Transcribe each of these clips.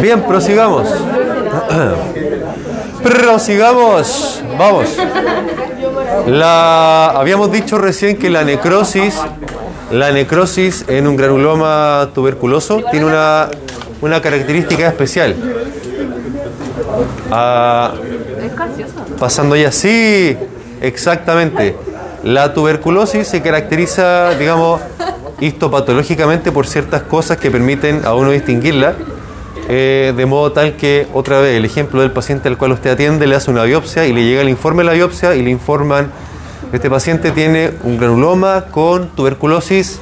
Bien, prosigamos. Prosigamos. Vamos. La, habíamos dicho recién que la necrosis, la necrosis en un granuloma tuberculoso tiene una, una característica especial. Ah, pasando ya, sí, exactamente. La tuberculosis se caracteriza, digamos, histopatológicamente por ciertas cosas que permiten a uno distinguirla. Eh, de modo tal que, otra vez, el ejemplo del paciente al cual usted atiende le hace una biopsia y le llega el informe de la biopsia y le informan este paciente tiene un granuloma con tuberculosis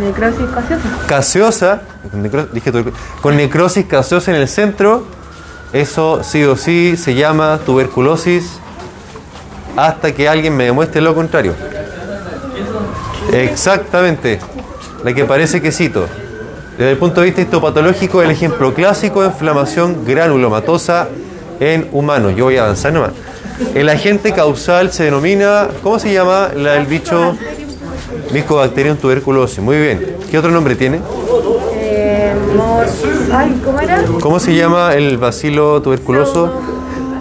Necrosis caseosa, necro- dije con necrosis caseosa en el centro, eso sí o sí se llama tuberculosis hasta que alguien me demuestre lo contrario. Exactamente, la que parece quesito. Desde el punto de vista histopatológico, el ejemplo clásico de inflamación granulomatosa en humanos. Yo voy a avanzar nomás. El agente causal se denomina, ¿cómo se llama la- el bicho? Mycobacterium tuberculosis. Muy bien. ¿Qué otro nombre tiene? Eh. Ay, ¿cómo era? ¿Cómo se llama el bacilo tuberculoso?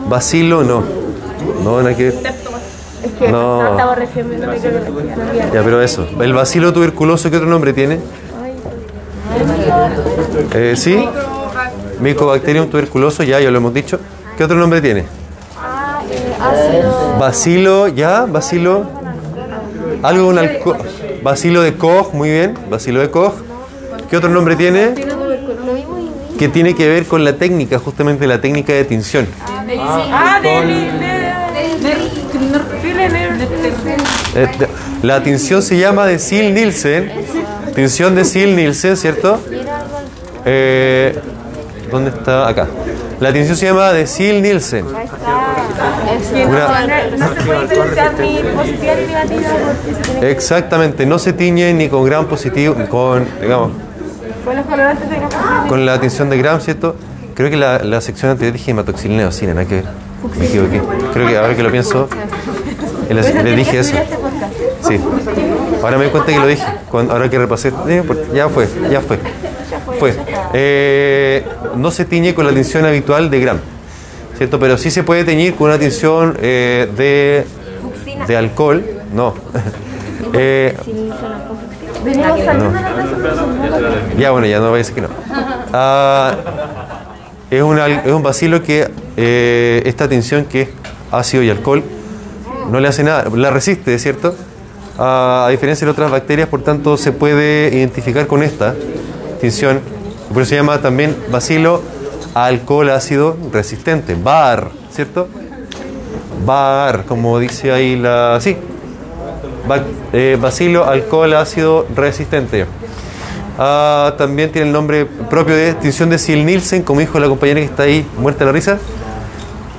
Bacilo, no. No, nada que ver. Es que No. no. estaba recién viendo no Ya, pero eso. El bacilo tuberculoso, ¿qué otro nombre tiene? Eh, ¿Sí? Mycobacterium tuberculoso, ya, ya lo hemos dicho. ¿Qué otro nombre tiene? Ah, eh. Bacilo, ya, bacilo. Algo con alco- Bacilo de Koch, muy bien. Bacilo de Koch. ¿Qué otro nombre tiene? Que tiene que ver con la técnica, justamente la técnica de tinción. Ah. Eh, La tinción se llama de Sil-Nielsen. Tinción de Sil-Nielsen, ¿cierto? Eh, ¿Dónde está? Acá. La tinción se llama de Sil-Nielsen. Una- No se puede diferenciar ni positiva ni negativa porque se tiene Exactamente, no se tiñe ni con gram positivo, con, digamos, con los colorantes de gas. con la tinción de gram, ¿cierto? Creo que la, la sección anterior dije hematoxilina eosina, nada que ver. Me equivoqué. Creo que ahora que lo pienso, le dije eso. Sí. Ahora me doy cuenta que lo dije. Ahora que repasé, eh, porque ya fue, ya fue. Fue. Eh, no se tiñe con la tinción habitual de gram, ¿cierto? Pero sí se puede teñir con una tinción eh, de, de alcohol. No. Eh, No. ya, bueno, ya no voy a decir que no. Ah, es, una- es un bacilo que esta tinción que es ácido y alcohol no le hace nada, la resiste, ¿cierto? A diferencia de otras bacterias, por tanto, se puede identificar con esta tinción. Por eso se llama también bacilo alcohol ácido resistente, BAR, ¿cierto? BAR, como dice ahí la... Sí, eh, bacilo alcohol ácido resistente. También tiene el nombre propio de extinción de Sil Nielsen, como dijo la compañera que está ahí muerta de la risa.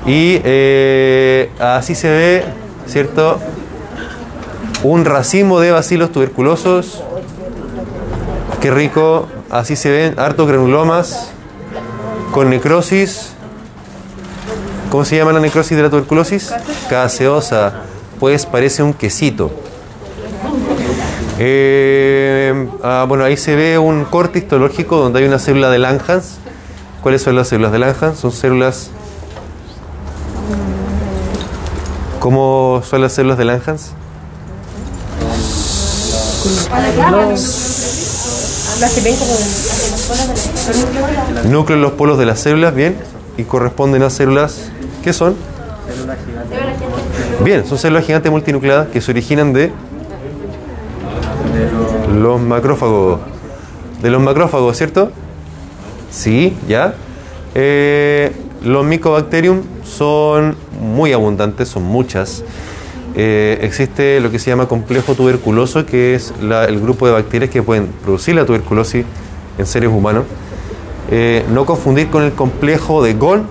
Y eh, así se ve, ¿cierto? Un racimo de bacilos tuberculosos. Qué rico. Así se ven hartos granulomas con necrosis. ¿Cómo se llama la necrosis de la tuberculosis? Caseosa. Pues parece un quesito. Eh, ah, bueno, ahí se ve un corte histológico donde hay una célula de Langhans. ¿Cuáles son las células de Langhans? Son células. ¿Cómo son las células de Langhans? Núcleo en los polos de las células, bien. Y corresponden a células. ¿Qué son? Bien, son células gigantes multinucleadas que se originan de los macrófagos. De los macrófagos, ¿cierto? Sí, ya. Eh, los Mycobacterium son muy abundantes, son muchas. Eh, existe lo que se llama complejo tuberculoso, que es la- el grupo de bacterias que pueden producir la tuberculosis en seres humanos. Eh, no confundir con el complejo de Gol.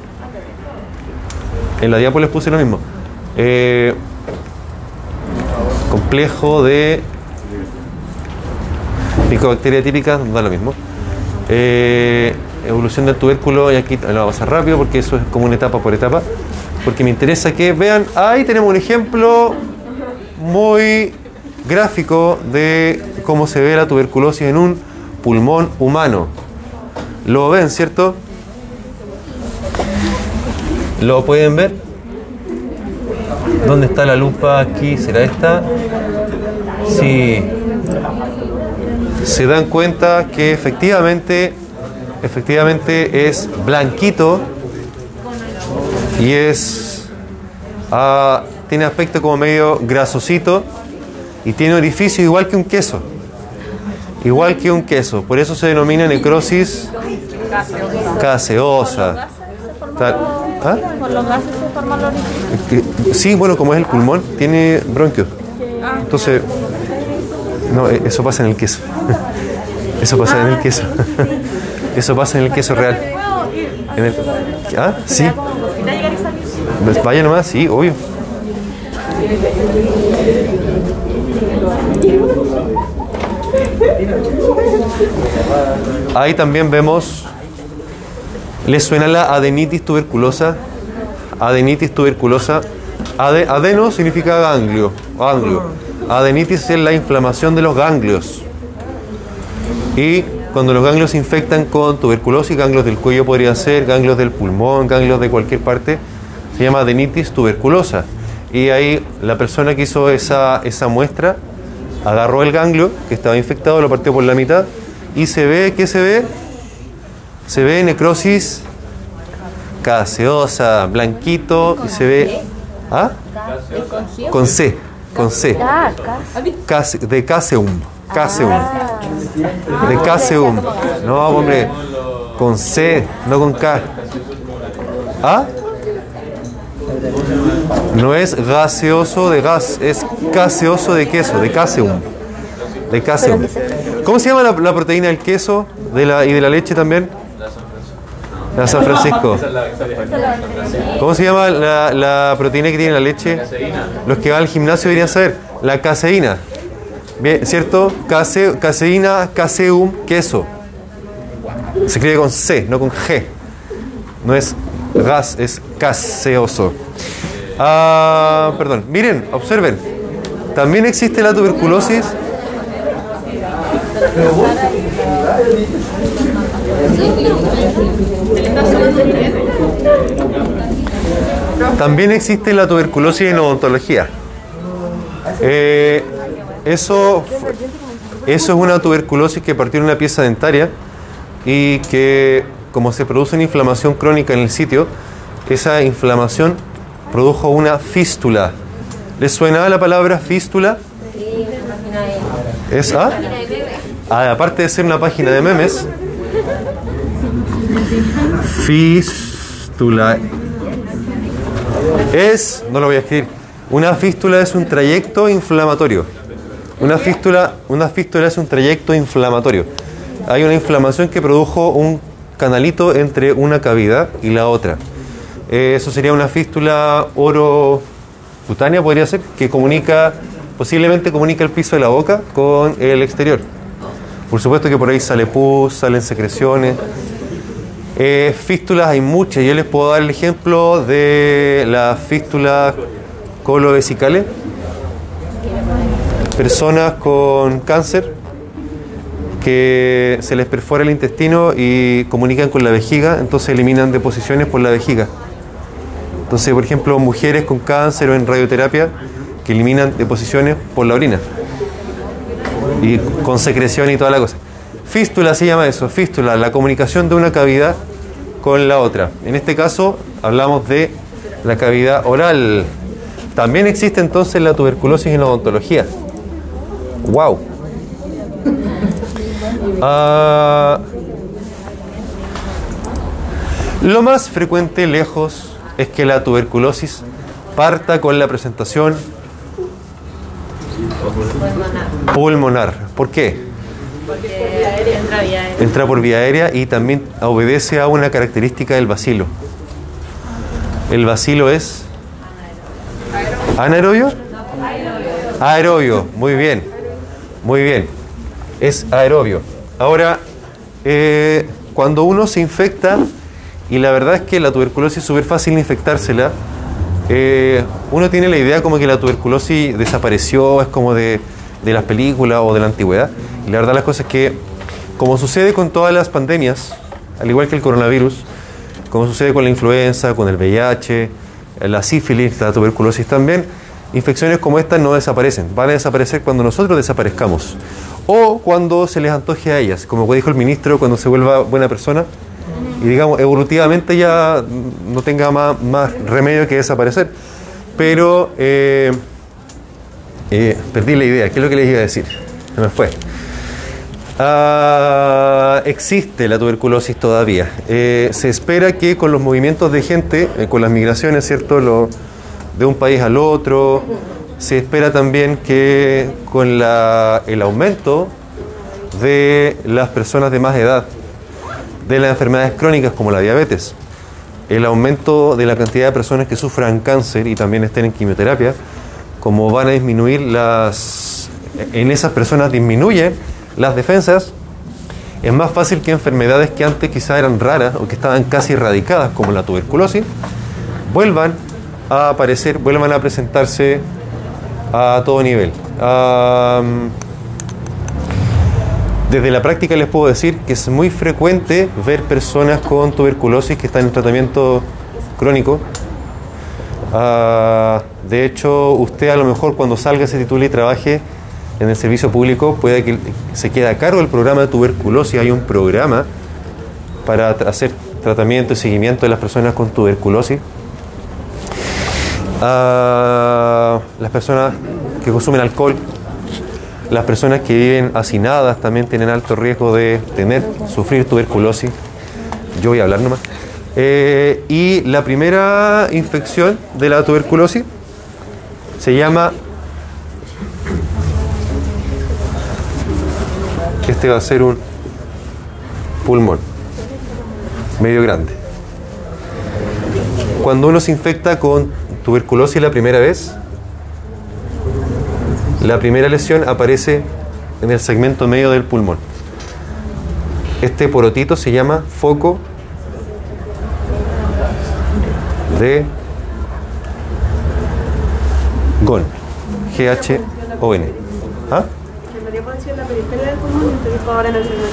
En la diapo les puse lo mismo. Eh, complejo de Mycobacteria típica, da lo mismo. Evolución del tubérculo, y aquí lo voy a pasar rápido porque eso es como una etapa por etapa. Porque me interesa que vean, ahí tenemos un ejemplo muy gráfico de cómo se ve la tuberculosis en un pulmón humano. Lo ven, ¿cierto? ¿Lo pueden ver? ¿Dónde está la lupa aquí? ¿Será esta? Sí. Se dan cuenta que efectivamente, efectivamente es blanquito y es ah, tiene aspecto como medio grasosito y tiene orificio igual que un queso. Igual que un queso. Por eso se denomina necrosis caseosa. ¿Ah? Los gases se forman los Sí, bueno, como es el pulmón, tiene bronquios. Entonces, no, eh, eso pasa en el queso. Eso pasa en el queso. Eso pasa en el queso real. En el- ¿Ah? Sí. Como cosita llegar y salir. Vaya nomás, sí, obvio. Ahí también vemos, ¿les suena la adenitis tuberculosa? Adenitis tuberculosa. Ade- adeno significa ganglio, ganglio. Adenitis es la inflamación de los ganglios. Y cuando los ganglios se infectan con tuberculosis, ganglios del cuello podría ser, ganglios del pulmón, ganglios de cualquier parte, se llama adenitis tuberculosa. Y ahí la persona que hizo esa, esa muestra agarró el ganglio que estaba infectado, lo partió por la mitad y se ve, ¿qué se ve? Se ve necrosis caseosa, blanquito y se ve... ¿Ah? Con C, con C. Case- de caseum, caseum. De caseum. No, hombre, con C, no con K. ¿Ah? No es gaseoso de gas, es caseoso de queso, de caseum. De caseum. ¿Cómo se llama la, la proteína del queso de la, y de la leche también? La San Francisco. ¿Cómo se llama la, la proteína que tiene la leche? Los que van al gimnasio deberían saber. La caseína. Bien, ¿cierto? Case, caseína, caseum, queso. Se escribe con C, no con G. No es gas, es caseoso. Ah, perdón. Miren, observen. También existe la tuberculosis. También existe la tuberculosis en odontología. Eh, eso, eso es una tuberculosis que partió en una pieza dentaria y que como se produce una inflamación crónica en el sitio, esa inflamación produjo una fístula. ¿Les suena la palabra fístula? ¿Es ah? Ah, aparte de ser una página de memes, fístula es, no lo voy a escribir, una fístula es un trayecto inflamatorio. Una fístula, una fístula es un trayecto inflamatorio. Hay una inflamación que produjo un canalito entre una cavidad y la otra. Eh, eso sería una fístula orocutánea, podría ser, que comunica, posiblemente comunica el piso de la boca con el exterior. Por supuesto que por ahí sale pus, salen secreciones. Eh, fístulas hay muchas. Yo les puedo dar el ejemplo de las fístulas colovesicales. Personas con cáncer que se les perfora el intestino y comunican con la vejiga, entonces eliminan deposiciones por la vejiga. Entonces, por ejemplo, mujeres con cáncer o en radioterapia que eliminan deposiciones por la orina y con secreción y toda la cosa. Fístula se llama eso, fístula, la comunicación de una cavidad con la otra. En este caso hablamos de la cavidad oral. También existe entonces la tuberculosis en la odontología. ¡Wow! Ah, lo más frecuente lejos es que la tuberculosis parta con la presentación pulmonar. ¿Por qué? Aérea. entra por vía aérea y también obedece a una característica del bacilo. El bacilo es anaerobio. Aerobio, muy bien, muy bien. Es aerobio. Ahora, eh, cuando uno se infecta, y la verdad es que la tuberculosis es súper fácil infectársela, eh, uno tiene la idea como que la tuberculosis desapareció, es como de, de las películas o de la antigüedad. Y la verdad las cosas es que, como sucede con todas las pandemias, al igual que el coronavirus, como sucede con la influenza, con el VIH, la sífilis, la tuberculosis también, infecciones como estas no desaparecen, van a desaparecer cuando nosotros desaparezcamos o cuando se les antoje a ellas, como dijo el ministro, cuando se vuelva buena persona y digamos evolutivamente ya no tenga más, remedio que desaparecer. Pero eh, eh, perdí la idea, ¿qué es lo que les iba a decir? Se me fue. Ah, existe la tuberculosis todavía. Eh, se espera que con los movimientos de gente, con las migraciones, ¿cierto? Lo, de un país al otro, se espera también que con la, el aumento de las personas de más edad, de las enfermedades crónicas como la diabetes, el aumento de la cantidad de personas que sufran cáncer y también estén en quimioterapia, como van a disminuir las... En esas personas disminuyen las defensas, es más fácil que enfermedades que antes quizás eran raras o que estaban casi erradicadas, como la tuberculosis, vuelvan a aparecer, vuelvan a presentarse a todo nivel. desde la práctica les puedo decir que es muy frecuente ver personas con tuberculosis que están en tratamiento crónico. Ah, de hecho, usted a lo mejor cuando salga, se titule y trabaje en el servicio público, puede que se quede a cargo del programa de tuberculosis. Hay un programa para hacer tratamiento y seguimiento de las personas con tuberculosis a las personas que consumen alcohol, las personas que viven hacinadas también tienen alto riesgo de tener, sufrir tuberculosis. Yo voy a hablar nomás. Eh, y la primera infección de la tuberculosis se llama. Este va a ser un pulmón medio grande. Cuando uno se infecta con tuberculosis la primera vez, la primera lesión aparece en el segmento medio del pulmón. Este porotito se llama foco de GON. G-H-O-N. ¿Ah?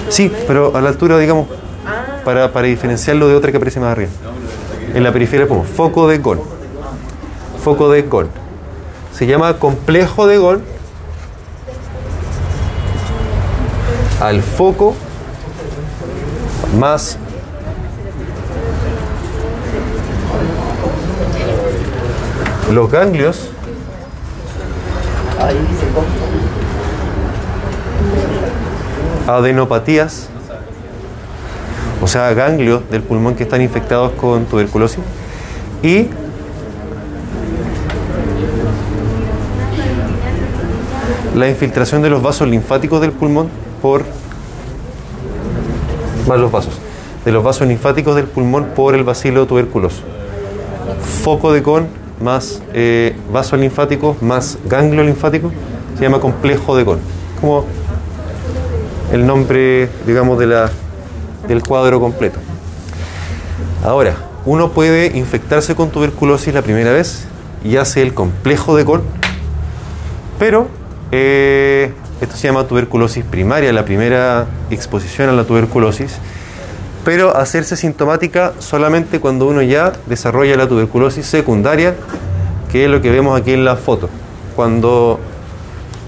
Sí, pero a la altura, digamos, para, para diferenciarlo de otra que aparece más arriba. En la periferia como foco de GON foco de gol. Se llama complejo de gol al foco más los ganglios. Adenopatías, o sea, ganglios del pulmón que están infectados con tuberculosis. Y la infiltración de los vasos linfáticos del pulmón por más los vasos de los vasos linfáticos del pulmón por el bacilo tuberculoso. Foco de con más eh, vasos linfáticos más ganglio linfático se llama complejo de con. Como el nombre, digamos, de la, del cuadro completo. Ahora, uno puede infectarse con tuberculosis la primera vez y hace el complejo de con, pero eh, esto se llama tuberculosis primaria, la primera exposición a la tuberculosis, pero hacerse sintomática solamente cuando uno ya desarrolla la tuberculosis secundaria, que es lo que vemos aquí en la foto. Cuando,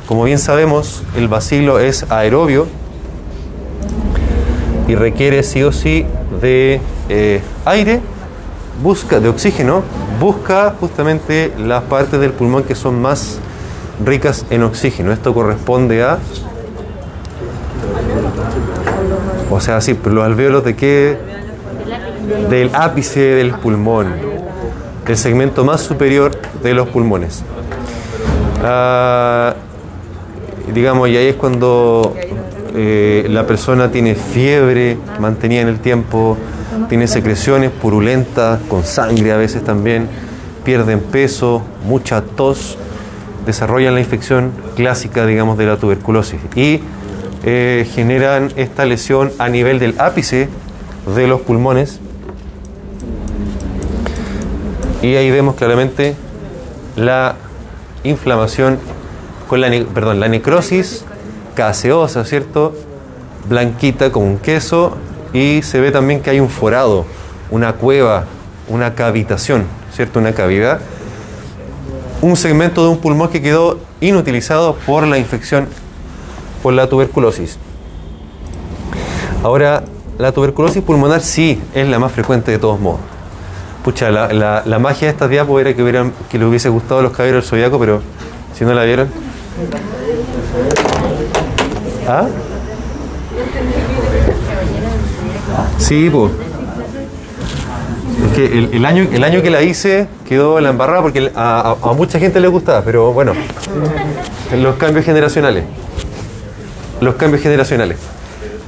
como bien sabemos, el bacilo es aerobio y requiere sí o sí de eh, aire, busca de oxígeno, busca justamente las partes del pulmón que son más ricas en oxígeno. Esto corresponde a... O sea, sí, pero los alvéolos de qué? Del ápice del pulmón, del segmento más superior de los pulmones. Ah, digamos, y ahí es cuando eh, la persona tiene fiebre mantenida en el tiempo, tiene secreciones purulentas, con sangre a veces también, pierden peso, mucha tos desarrollan la infección clásica, digamos, de la tuberculosis y eh, generan esta lesión a nivel del ápice de los pulmones. Y ahí vemos claramente la inflamación con la, perdón, la necrosis caseosa, ¿cierto? Blanquita como un queso y se ve también que hay un forado, una cueva, una cavitación, ¿cierto? Una cavidad. Un segmento de un pulmón que quedó inutilizado por la infección por la tuberculosis. Ahora, la tuberculosis pulmonar sí es la más frecuente de todos modos. Pucha, la, la, magia de estas diapos era que, hubieran, que les hubiese gustado los caballeros del zodiaco, pero si no la vieron. ¿Ah? Sí, pues. Es que el, año, el año que la hice quedó en la embarrada porque a, mucha gente le gustaba, pero bueno, los cambios generacionales. Los cambios generacionales.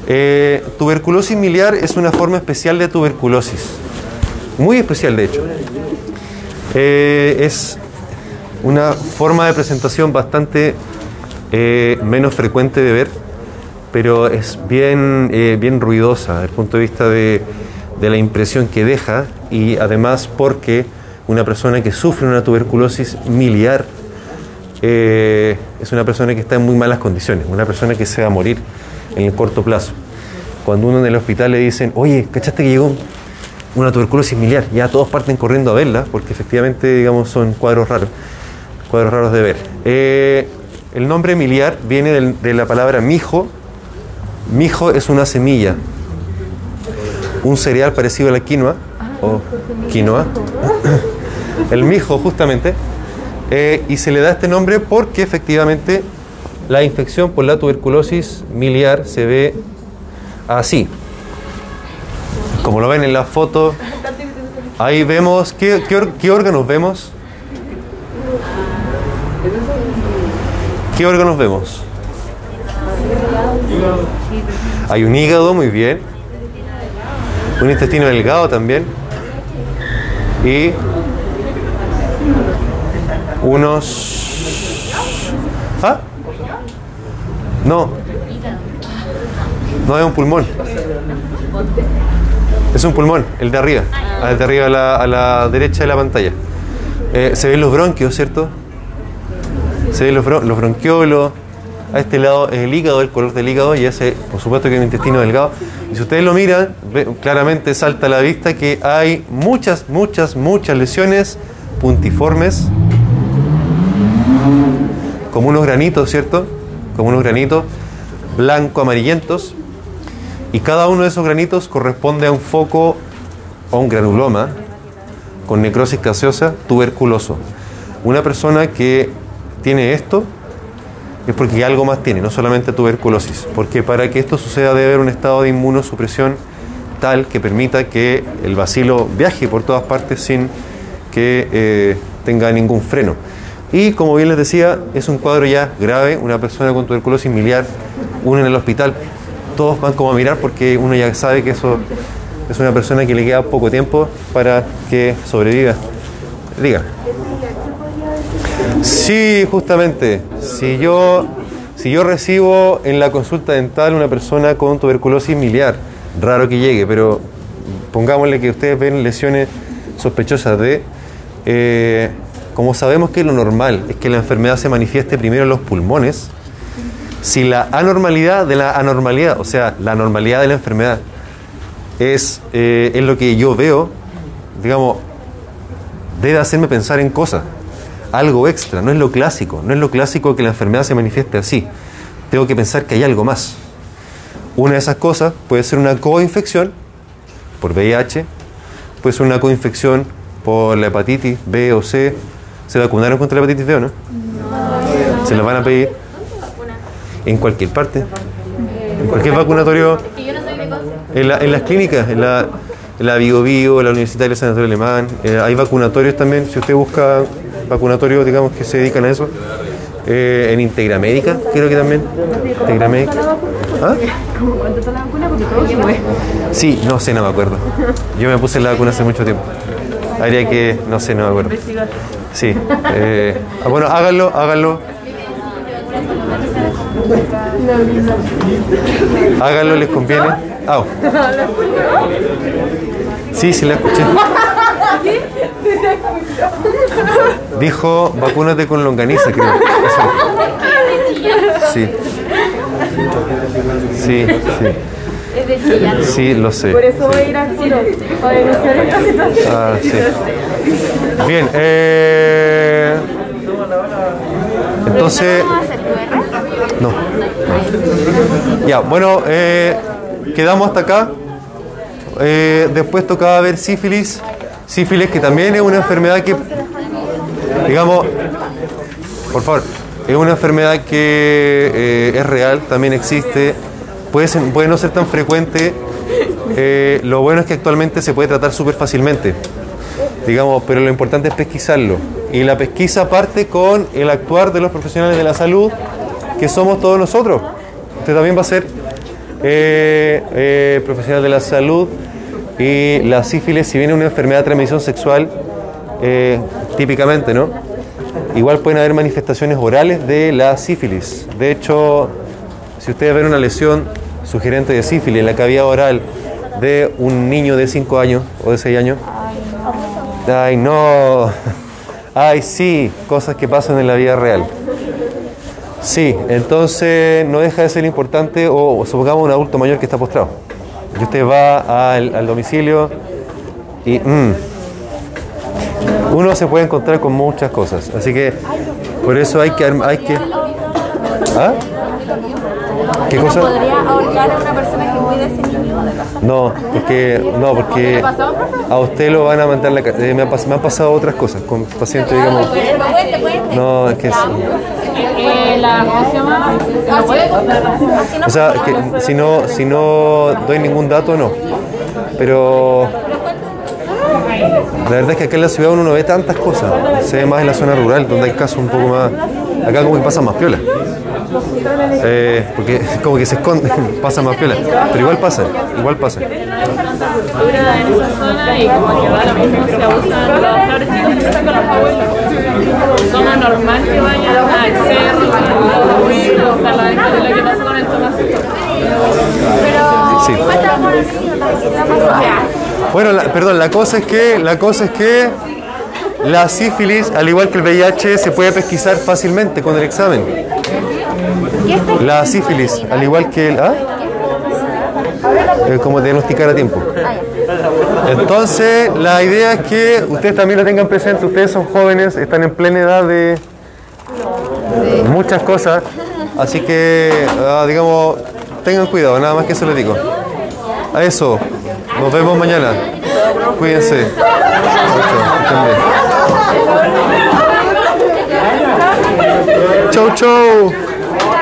Eh, tuberculosis miliar es una forma especial de tuberculosis. Muy especial, de hecho. Eh, es una forma de presentación bastante eh, menos frecuente de ver, pero es bien, bien ruidosa desde el punto de vista de, de la impresión que deja y además porque una persona que sufre una tuberculosis miliar eh, es una persona que está en muy malas condiciones, una persona que se va a morir en el corto plazo. Cuando uno en el hospital le dicen, oye, ¿cachaste que llegó una tuberculosis miliar? Ya todos parten corriendo a verla, porque efectivamente, digamos, son cuadros raros, cuadros raros de ver. Eh, el nombre miliar viene de la palabra mijo. Mijo es una semilla, un cereal parecido a la quinoa, o quinoa. El mijo, justamente. Eh, y se le da este nombre porque efectivamente la infección por la tuberculosis miliar se ve así. Como lo ven en la foto, ahí vemos, ¿qué, qué qué órganos vemos? ¿Qué órganos vemos? Hay un hígado, muy bien. Un intestino delgado también. Y unos... ¿Ah? No. No es un pulmón. Es un pulmón, el de arriba. El de arriba a la, a la derecha de la pantalla. Eh, se ven los bronquios, ¿cierto? Se ven los, bron- los bronquiolos. A este lado es el hígado, el color del hígado, y ese, por supuesto, que es un intestino delgado. Y si ustedes lo miran, claramente salta a la vista que hay muchas, muchas, muchas lesiones puntiformes, como unos granitos, ¿cierto? Como unos granitos blanco-amarillentos. Y cada uno de esos granitos corresponde a un foco o un granuloma con necrosis gaseosa tuberculoso. Una persona que tiene esto es porque algo más tiene, no solamente tuberculosis. Porque para que esto suceda debe haber un estado de inmunosupresión tal que permita que el bacilo viaje por todas partes sin que eh, tenga ningún freno. Y como bien les decía, es un cuadro ya grave, una persona con tuberculosis miliar, uno en el hospital, todos van como a mirar porque uno ya sabe que eso es una persona que le queda poco tiempo para que sobreviva. Diga. Sí, justamente. Si yo, si yo recibo en la consulta dental una persona con tuberculosis miliar, raro que llegue, pero pongámosle que ustedes ven lesiones sospechosas de... eh, como sabemos que lo normal es que la enfermedad se manifieste primero en los pulmones, si la anormalidad de la anormalidad, o sea, la normalidad de la enfermedad, es, eh, es lo que yo veo, digamos, debe hacerme pensar en cosas, algo extra, no es lo clásico, no es lo clásico que la enfermedad se manifieste así. Tengo que pensar que hay algo más. Una de esas cosas puede ser una coinfección por VIH, puede ser una coinfección por la hepatitis B o C. ¿Se vacunaron contra la hepatitis B o no? Se la van a pedir en cualquier parte, en cualquier vacunatorio. En, la- en las clínicas, en la, en la Bio Bio, la Universitaria de San Antonio Alemán, eh, hay vacunatorios también, si usted busca vacunatorios, digamos, que se dedican a eso. Eh, en Integra Médica, creo que también. Integra Médica. ¿Ah? ¿Cuánto está la vacuna? Porque todo. Sí, no sé, no me acuerdo. Yo me puse la vacuna hace mucho tiempo. Habría que, no sé, no me acuerdo. Sí. eh, ah, bueno, háganlo, háganlo. Háganlo, les conviene. Au. Sí, sí, la escuché. Dijo, vacúnate con longaniza, creo. Eso. Sí. Sí, sí. Es de Chillán. Sí, lo sé. Por eso voy a ir al tiro. Para denunciar esta situación. Ah, sí. Bien, eh, entonces, no. Ya, bueno, eh, quedamos hasta acá. Eh, después tocaba ver sífilis. Sífilis que también es una enfermedad que, digamos, por favor, es una enfermedad que eh, es real, también existe. Puede, puede no ser tan frecuente. Eh, lo bueno es que actualmente se puede tratar súper fácilmente digamos, pero lo importante es pesquisarlo. Y la pesquisa parte con el actuar de los profesionales de la salud, que somos todos nosotros. Usted también va a ser eh, profesional de la salud y la sífilis, si bien es una enfermedad de transmisión sexual, eh, típicamente, ¿no? Igual pueden haber manifestaciones orales de la sífilis. De hecho, si ustedes ven una lesión sugerente de sífilis en la cavidad oral de un niño de 5 años o de 6 años, Ay, no. Ay, sí, cosas que pasan en la vida real. Sí, entonces no deja de ser importante, o, o supongamos un adulto mayor que está postrado. Y usted va al, al domicilio y mm, uno se puede encontrar con muchas cosas. Así que por eso hay que... Hay que ¿Ah? ¿Qué cosa? ¿Podría ahorcar a una persona que cuide ese niño de casa? No, porque, no, porque a usted lo van a mandar la eh, me, han me han pasado otras cosas con pacientes, digamos. No, es que es- Eh, o sea, si no, si no doy ningún dato, no. Pero la verdad es que acá en la ciudad uno no ve tantas cosas. Se ve más en la zona rural, donde hay casos un poco más. Acá como que pasa más piola. Eh, porque como que se esconde, pasa más piola. Pero igual pasa, igual pasa. Bueno, perdón, la cosa es que la cosa es que la sífilis, al igual que el VIH, se puede pesquisar fácilmente con el examen. La sífilis, al igual que el ¿ah? Eh, como diagnosticar a tiempo. Entonces, la idea es que ustedes también lo tengan presente. Ustedes son jóvenes, están en plena edad de muchas cosas, así que, ah, digamos, tengan cuidado. Nada más que eso les digo. A eso. Nos vemos mañana. Cuídense. Chau, chau.